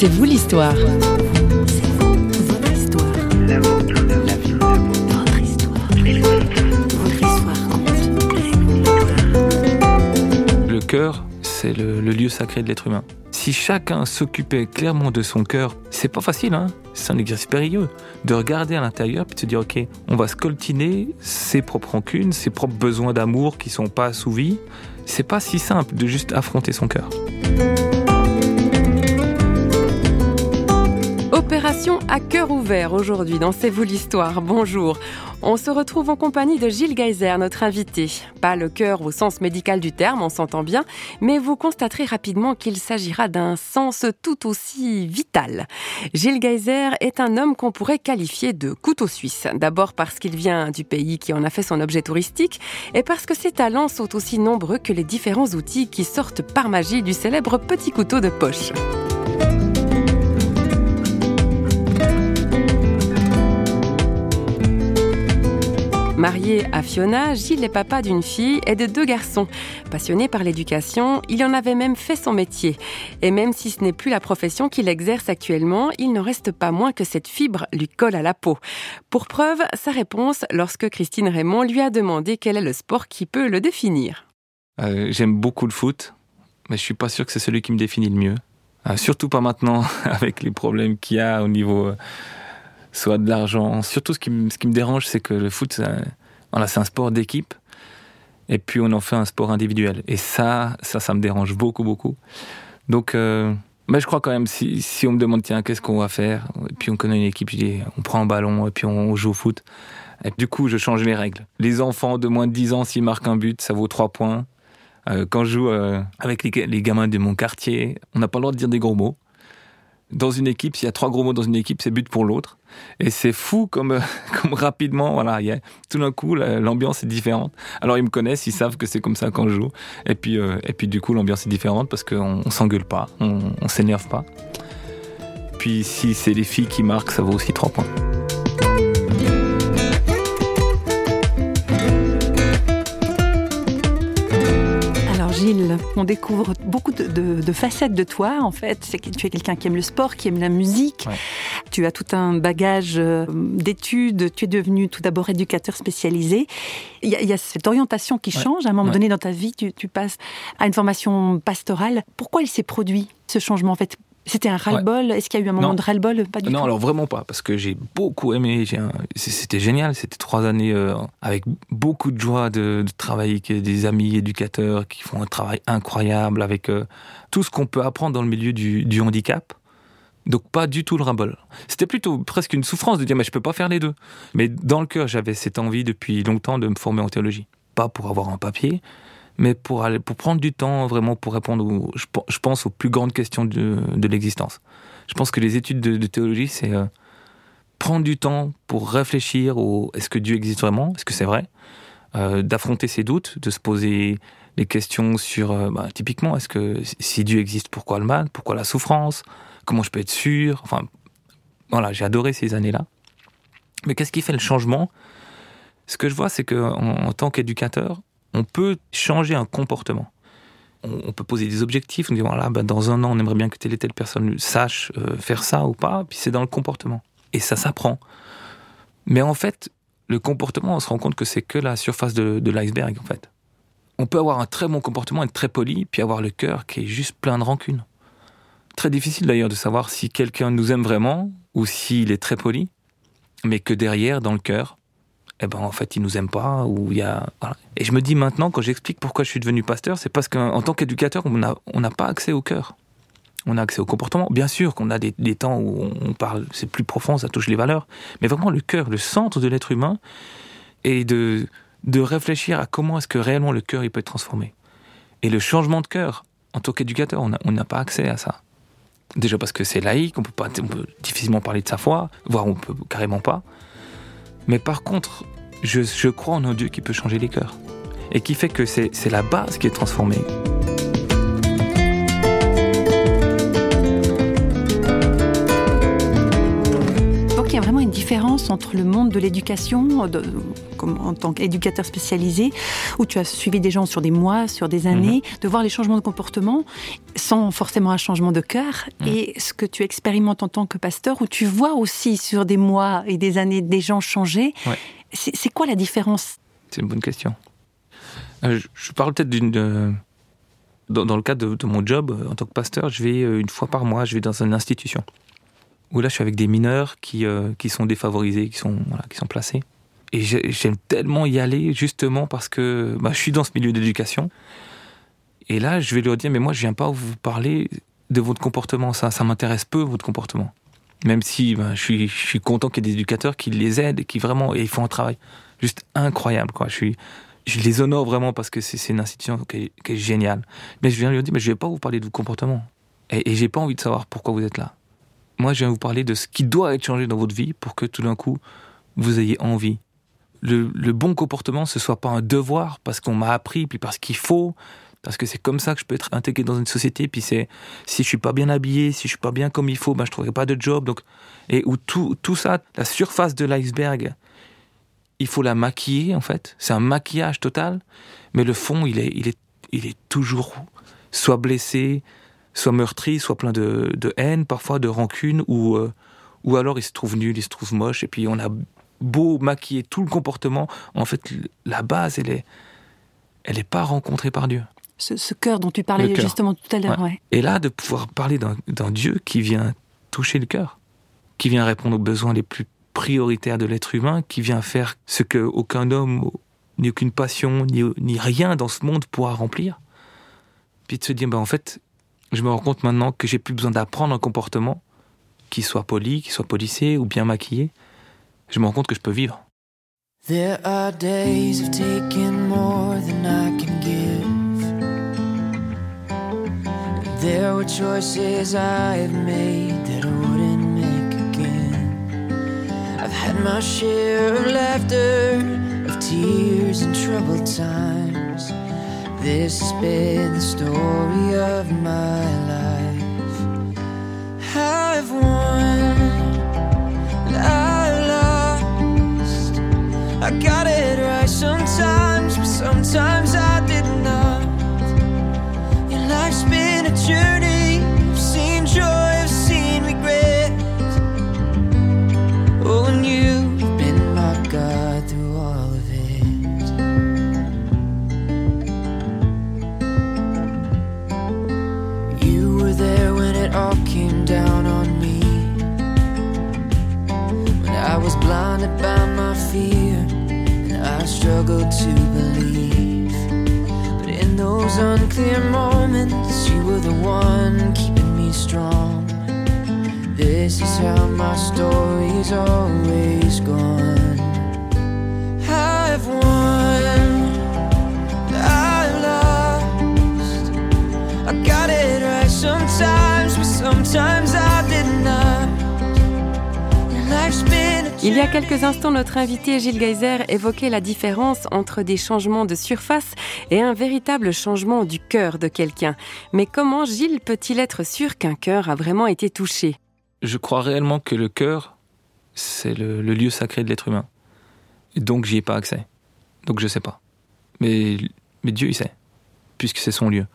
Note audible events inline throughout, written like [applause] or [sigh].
C'est vous l'histoire. Le cœur, c'est le, lieu sacré de l'être humain. Si chacun s'occupait clairement de son cœur, c'est pas facile, hein c'est un exercice périlleux. De regarder à l'intérieur puis de se dire, ok, on va scoltiner ses propres rancunes, ses propres besoins d'amour qui sont pas assouvis. C'est pas si simple de juste affronter son cœur. Opération à cœur ouvert aujourd'hui dans C'est vous l'histoire. Bonjour. On se retrouve en compagnie de Gilles Geyser, notre invité. Pas le cœur au sens médical du terme, on s'entend bien, mais vous constaterez rapidement qu'il s'agira d'un sens tout aussi vital. Gilles Geyser est un homme qu'on pourrait qualifier de couteau suisse. D'abord parce qu'il vient du pays qui en a fait son objet touristique et parce que ses talents sont aussi nombreux que les différents outils qui sortent par magie du célèbre petit couteau de poche. Marié à Fiona, Gilles est papa d'une fille et de deux garçons. Passionné par l'éducation, il en avait même fait son métier. Et même si ce n'est plus la profession qu'il exerce actuellement, il ne reste pas moins que cette fibre lui colle à la peau. Pour preuve, sa réponse lorsque Christine Raymond lui a demandé quel est le sport qui peut le définir. Euh, J'aime beaucoup le foot, mais je suis pas sûr que c'est celui qui me définit le mieux. Euh, surtout pas maintenant, [laughs] avec les problèmes qu'il y a au niveau... Euh, soit de l'argent. Surtout, ce qui, me, ce qui me dérange, c'est que le foot, c'est un sport d'équipe. Et puis, on en fait un sport individuel. Et ça, ça, ça me dérange beaucoup, beaucoup. Donc, euh, mais je crois quand même, si, si on me demande, tiens, qu'est-ce qu'on va faire? Et puis, on connaît une équipe, on prend un ballon et puis on joue au foot. Et du coup, je change les règles. Les enfants de moins de 10 ans, s'ils marquent un but, ça vaut 3 points. Euh, quand je joue euh, avec les, les gamins de mon quartier, on n'a pas le droit de dire des gros mots dans une équipe, s'il y a trois gros mots dans une équipe, c'est but pour l'autre. Et c'est fou comme, [laughs] comme rapidement, voilà, y a, tout d'un coup, l'ambiance est différente. Alors ils me connaissent, ils savent que c'est comme ça quand je joue. Et puis, euh, et puis du coup, l'ambiance est différente parce qu'on on, s'engueule pas, on, on s'énerve pas. Puis si c'est les filles qui marquent, ça vaut aussi trois points. On découvre beaucoup de, facettes de toi, en fait. C'est que tu es quelqu'un qui aime le sport, qui aime la musique. Tu as tout un bagage euh, d'études. Tu es devenu tout d'abord éducateur spécialisé. Il y, a, cette orientation qui change. À un moment donné dans ta vie, tu, tu passes à une formation pastorale. Pourquoi il s'est produit ce changement en fait? C'était un ras-le-bol? Est-ce qu'il y a eu un moment de ras-le-bol? Pas du non, alors vraiment pas, parce que j'ai beaucoup aimé. C'était génial, c'était trois années euh, avec beaucoup de joie de, travailler avec des amis éducateurs qui font un travail incroyable, avec euh, tout ce qu'on peut apprendre dans le milieu du, handicap. Donc pas du tout le ras-le-bol. C'était plutôt presque une souffrance de dire mais je peux pas faire les deux. Mais dans le cœur, j'avais cette envie depuis longtemps de me former en théologie. Pas pour avoir un papier, mais pour, aller, pour prendre du temps vraiment pour répondre, aux, je, pense, aux plus grandes questions de, de l'existence. Je pense que les études de, théologie, c'est euh, prendre du temps pour réfléchir au est-ce que Dieu existe vraiment, est-ce que c'est vrai, euh, d'affronter ses doutes, de se poser des questions sur, euh, bah, typiquement, est-ce que si Dieu existe, pourquoi le mal, pourquoi la souffrance, comment je peux être sûr, enfin, voilà, j'ai adoré ces années-là. Mais qu'est-ce qui fait le changement? Ce que je vois, c'est que en tant qu'éducateur, on peut changer un comportement. On, peut poser des objectifs, on dit voilà, ben, dans un an, on aimerait bien que telle et telle personne sache euh, faire ça ou pas, puis c'est dans le comportement. Et ça s'apprend. Mais en fait, le comportement, on se rend compte que c'est que la surface de, de l'iceberg, en fait. On peut avoir un très bon comportement, être très poli, puis avoir le cœur qui est juste plein de rancune. Très difficile d'ailleurs de savoir si quelqu'un nous aime vraiment ou s'il est très poli, mais que derrière, dans le cœur, eh ben en fait ils nous aiment pas ou il y a et je me dis maintenant quand j'explique pourquoi je suis devenu pasteur c'est parce qu'en tant qu'éducateur on n'a on n'a pas accès au cœur. On a accès au comportement. Bien sûr qu'on a des, des, temps où on parle c'est plus profond ça touche les valeurs mais vraiment le cœur le centre de l'être humain et de de réfléchir à comment est-ce que réellement le cœur il peut être transformé. Et le changement de cœur en tant qu'éducateur on n'a pas accès à ça. Déjà parce que c'est laïque on peut pas on peut difficilement parler de sa foi voire on peut carrément pas mais par contre, je, crois en un Dieu qui peut changer les cœurs. Et qui fait que c'est la base qui est transformée. Vraiment une différence entre le monde de l'éducation, en tant qu'éducateur spécialisé, où tu as suivi des gens sur des mois, sur des années, mhm. de voir les changements de comportement sans forcément un changement de cœur, mhm. et ce que tu expérimentes en tant que pasteur, où tu vois aussi sur des mois et des années des gens changer. C'est quoi la différence? C'est une bonne question. Euh, je parle peut-être d'une dans, le cadre de, mon job euh, en tant que pasteur, je vais euh, une fois par mois, je vais dans une institution où là je suis avec des mineurs qui, euh, qui sont défavorisés, qui sont, qui sont placés. Et j'aime tellement y aller justement parce que bah, je suis dans ce milieu d'éducation. Et là, je vais leur dire, mais moi, je viens pas vous parler de votre comportement. Ça, ça m'intéresse peu, votre comportement. Même si bah, je, suis, je suis content qu'il y ait des éducateurs qui les aident et qui vraiment et ils font un travail juste incroyable. Quoi. Je suis, je les honore vraiment parce que c'est une institution qui est, géniale. Mais je viens lui dire, mais je vais pas vous parler de vos comportements. Et, et j'ai pas envie de savoir pourquoi vous êtes là. Moi, je viens vous parler de ce qui doit être changé dans votre vie pour que tout d'un coup, vous ayez envie. Le, bon comportement, ce soit pas un devoir parce qu'on m'a appris, puis parce qu'il faut, parce que c'est comme ça que je peux être intégré dans une société. Puis c'est si je suis pas bien habillé, si je suis pas bien comme il faut, ben je trouverai pas de job. Donc et où tout tout ça, la surface de l'iceberg, il faut la maquiller en fait. C'est un maquillage total, mais le fond, il est, il est, il est toujours soit blessé, soit meurtri, soit plein de, de haine, parfois de rancune, ou, euh, ou alors il se trouve nul, il se trouve moche, et puis on a beau maquiller tout le comportement, en fait, la base, elle est, elle est pas rencontrée par Dieu. Ce, cœur dont tu parlais justement tout à l'heure, ouais. Et là, de pouvoir parler d'un Dieu qui vient toucher le cœur, qui vient répondre aux besoins les plus prioritaire de l'être humain qui vient faire ce que aucun homme, ni aucune passion, ni, ni rien dans ce monde pourra remplir. Puis de se dire, ben en fait, je me rends compte maintenant que j'ai plus besoin d'apprendre un comportement qui soit poli, qui soit policier ou bien maquillé. Je me rends compte que je peux vivre. There are days of taking more than I can give. There were choices I've made that I wouldn't I've had my share of laughter, of tears and troubled times. This has been the story of my life. I've won, I lost. I got it right sometimes, but sometimes I did This is how my story's always gone. I've won, I lost. I got it right sometimes, but sometimes I did not. Your life's been Il y a quelques instants, notre invité Gilles Geyser évoquait la différence entre des changements de surface et un véritable changement du cœur de quelqu'un. Mais comment Gilles peut-il être sûr qu'un cœur a vraiment été touché? Je crois réellement que le cœur, c'est le, lieu sacré de l'être humain. Donc j'y ai pas accès. Donc je sais pas. Mais, mais Dieu, il sait, puisque c'est son lieu.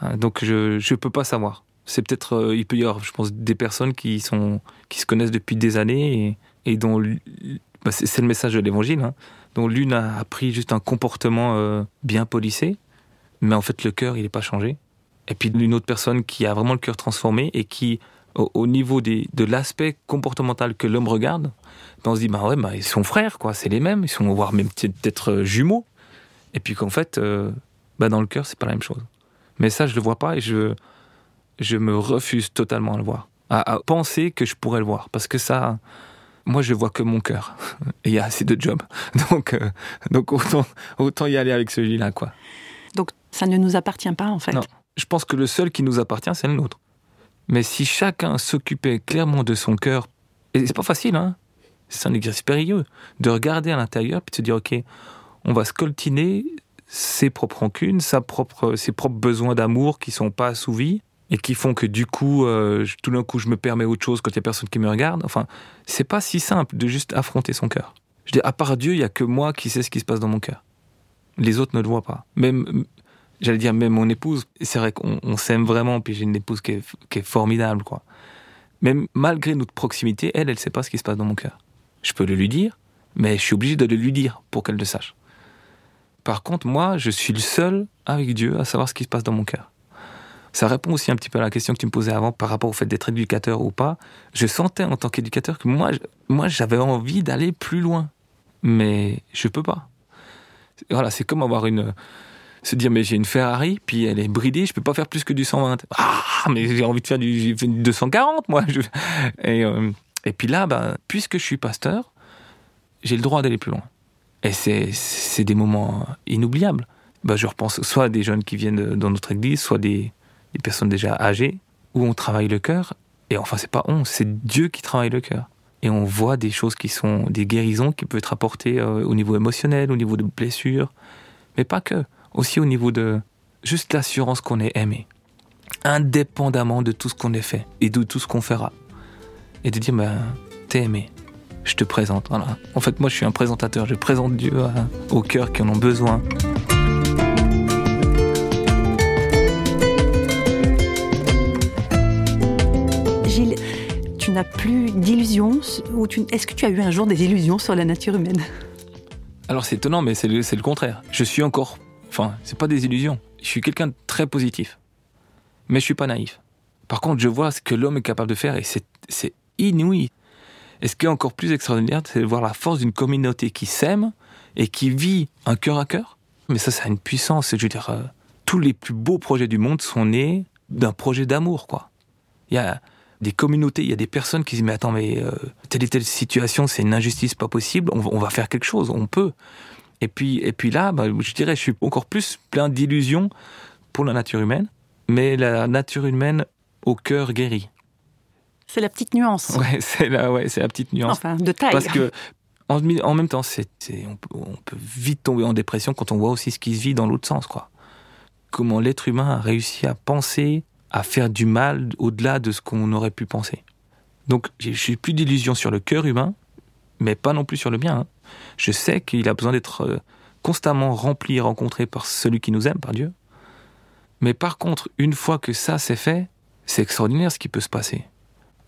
Hein, donc je ne peux pas savoir. C'est peut-être, euh, il peut y avoir, je pense, des personnes qui, sont, qui se connaissent depuis des années et, et dont bah, c'est le message de l'évangile, hein, dont l'une a appris juste un comportement euh, bien policé, mais en fait le cœur il n'est pas changé. Et puis une autre personne qui a vraiment le cœur transformé et qui, au, niveau des, de l'aspect comportemental que l'homme regarde, ben, on se dit bah ouais bah, ils sont frères quoi, c'est les mêmes, ils sont voire même peut-être euh, jumeaux. Et puis qu'en fait, euh, bah, dans le cœur c'est pas la même chose. Mais ça je le vois pas et je je me refuse totalement à le voir, à, à penser que je pourrais le voir, parce que ça moi je vois que mon cœur. [laughs] Et il y a assez de jobs. [laughs] Donc, euh, donc autant, autant y aller avec celui-là, quoi. Donc ça ne nous appartient pas, en fait. Non. Je pense que le seul qui nous appartient, c'est le nôtre. Mais si chacun s'occupait clairement de son cœur, et c'est pas facile, hein. C'est un exercice périlleux. De regarder à l'intérieur, puis de se dire, OK, on va scoltiner ses propres rancunes, ses propres besoins d'amour qui sont pas assouvis, et qui font que du coup, euh, tout d'un coup, je me permets autre chose quand il y a personne qui me regarde. Enfin, c'est pas si simple de juste affronter son cœur. Je dis, à part Dieu, il y a que moi qui sais ce qui se passe dans mon cœur. Les autres ne le voient pas. Même, j'allais dire, même mon épouse, c'est vrai qu'on s'aime vraiment, puis j'ai une épouse qui est, formidable, quoi. Même malgré notre proximité, elle, elle sait pas ce qui se passe dans mon cœur. Je peux le lui dire, mais je suis obligé de le lui dire pour qu'elle le sache. Par contre, moi, je suis le seul avec Dieu à savoir ce qui se passe dans mon cœur. Ça répond aussi un petit peu à la question que tu me posais avant par rapport au fait d'être éducateur ou pas. Je sentais en tant qu'éducateur que moi, moi j'avais envie d'aller plus loin. Mais je peux pas. Voilà, c'est comme avoir une. Se dire, mais j'ai une Ferrari, puis elle est bridée, je peux pas faire plus que du 120. Ah, mais j'ai envie de faire du, 240, moi. Et, euh, et puis là, ben, puisque je suis pasteur, j'ai le droit d'aller plus loin. Et c'est des moments inoubliables. Ben, je repense soit à des jeunes qui viennent dans notre église, soit des, des personnes déjà âgées, où on travaille le cœur. Et enfin, c'est pas on, c'est Dieu qui travaille le cœur. Et on voit des choses qui sont des guérisons qui peuvent être apportées euh, au niveau émotionnel, au niveau de blessures, mais pas que. Aussi au niveau de juste l'assurance qu'on est aimé, indépendamment de tout ce qu'on est fait et de tout ce qu'on fera. Et de dire, ben, t'es aimé, je te présente. Voilà. En fait, moi, je suis un présentateur. Je présente Dieu aux cœurs qui en ont besoin. Gilles, tu n'as plus d'illusions ou Est-ce que tu as eu un jour des illusions sur la nature humaine? Alors c'est étonnant, mais c'est le, le, contraire. Je suis encore... Enfin, c'est pas des illusions. Je suis quelqu'un de très positif. Mais je suis pas naïf. Par contre, je vois ce que l'homme est capable de faire et c'est inouï. Et ce qui est encore plus extraordinaire, c'est de voir la force d'une communauté qui s'aime et qui vit un cœur à cœur. Mais ça, ça a une puissance. Je veux euh, tous les plus beaux projets du monde sont nés d'un projet d'amour. Il y a des communautés, il y a des personnes qui disent mais attends, mais euh, telle et telle situation, c'est une injustice pas possible. On, va faire quelque chose, on peut. Et puis, et puis là, bah, je dirais, je suis encore plus plein d'illusions pour la nature humaine, mais la nature humaine au cœur guéri. C'est la petite nuance. Ouais, [laughs] c'est la, ouais, c'est la petite nuance. Enfin, de taille. Parce que en, en même temps, c'est, on, peut, on, peut, vite tomber en dépression quand on voit aussi ce qui se vit dans l'autre sens, quoi. Comment l'être humain a réussi à penser, à faire du mal au-delà de ce qu'on aurait pu penser. Donc, j'ai plus d'illusions sur le cœur humain, mais pas non plus sur le bien. Hein. Je sais qu'il a besoin d'être euh, constamment rempli et rencontré par celui qui nous aime, par Dieu. Mais par contre, une fois que ça c'est fait, c'est extraordinaire ce qui peut se passer.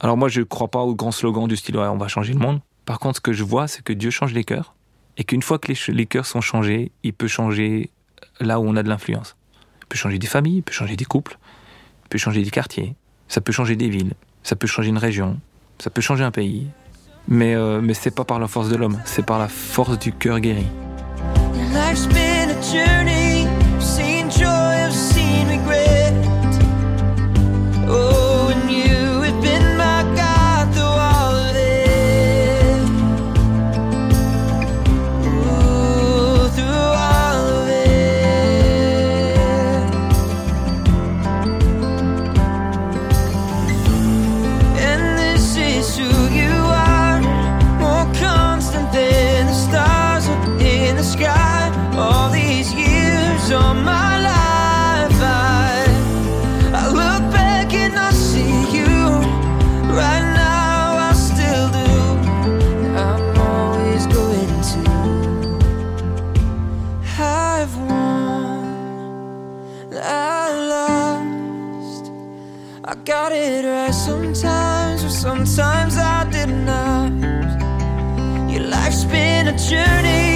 Alors moi, je ne crois pas au grand slogan du style on va changer le monde. Par contre, ce que je vois, c'est que Dieu change les cœurs et qu'une fois que les, cœurs sont changés, il peut changer là où on a de l'influence. Il peut changer des familles, il peut changer des couples, il peut changer des quartiers, ça peut changer des villes, ça peut changer une région, ça peut changer un pays. Mais, euh, mais c'est pas par la force de l'homme, c'est par la force du cœur guéri. got it right sometimes, or sometimes I did not. Your life's been a journey.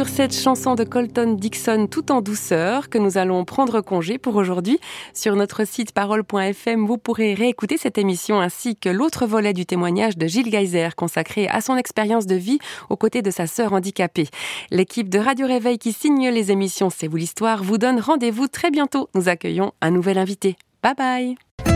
Sur cette chanson de Colton Dixon tout en douceur que nous allons prendre congé pour aujourd'hui. Sur notre site parole.fm, vous pourrez réécouter cette émission ainsi que l'autre volet du témoignage de Gilles Geyser consacré à son expérience de vie aux côtés de sa sœur handicapée. L'équipe de Radio Réveil qui signe les émissions C'est vous l'histoire vous donne rendez-vous très bientôt. Nous accueillons un nouvel invité. Bye bye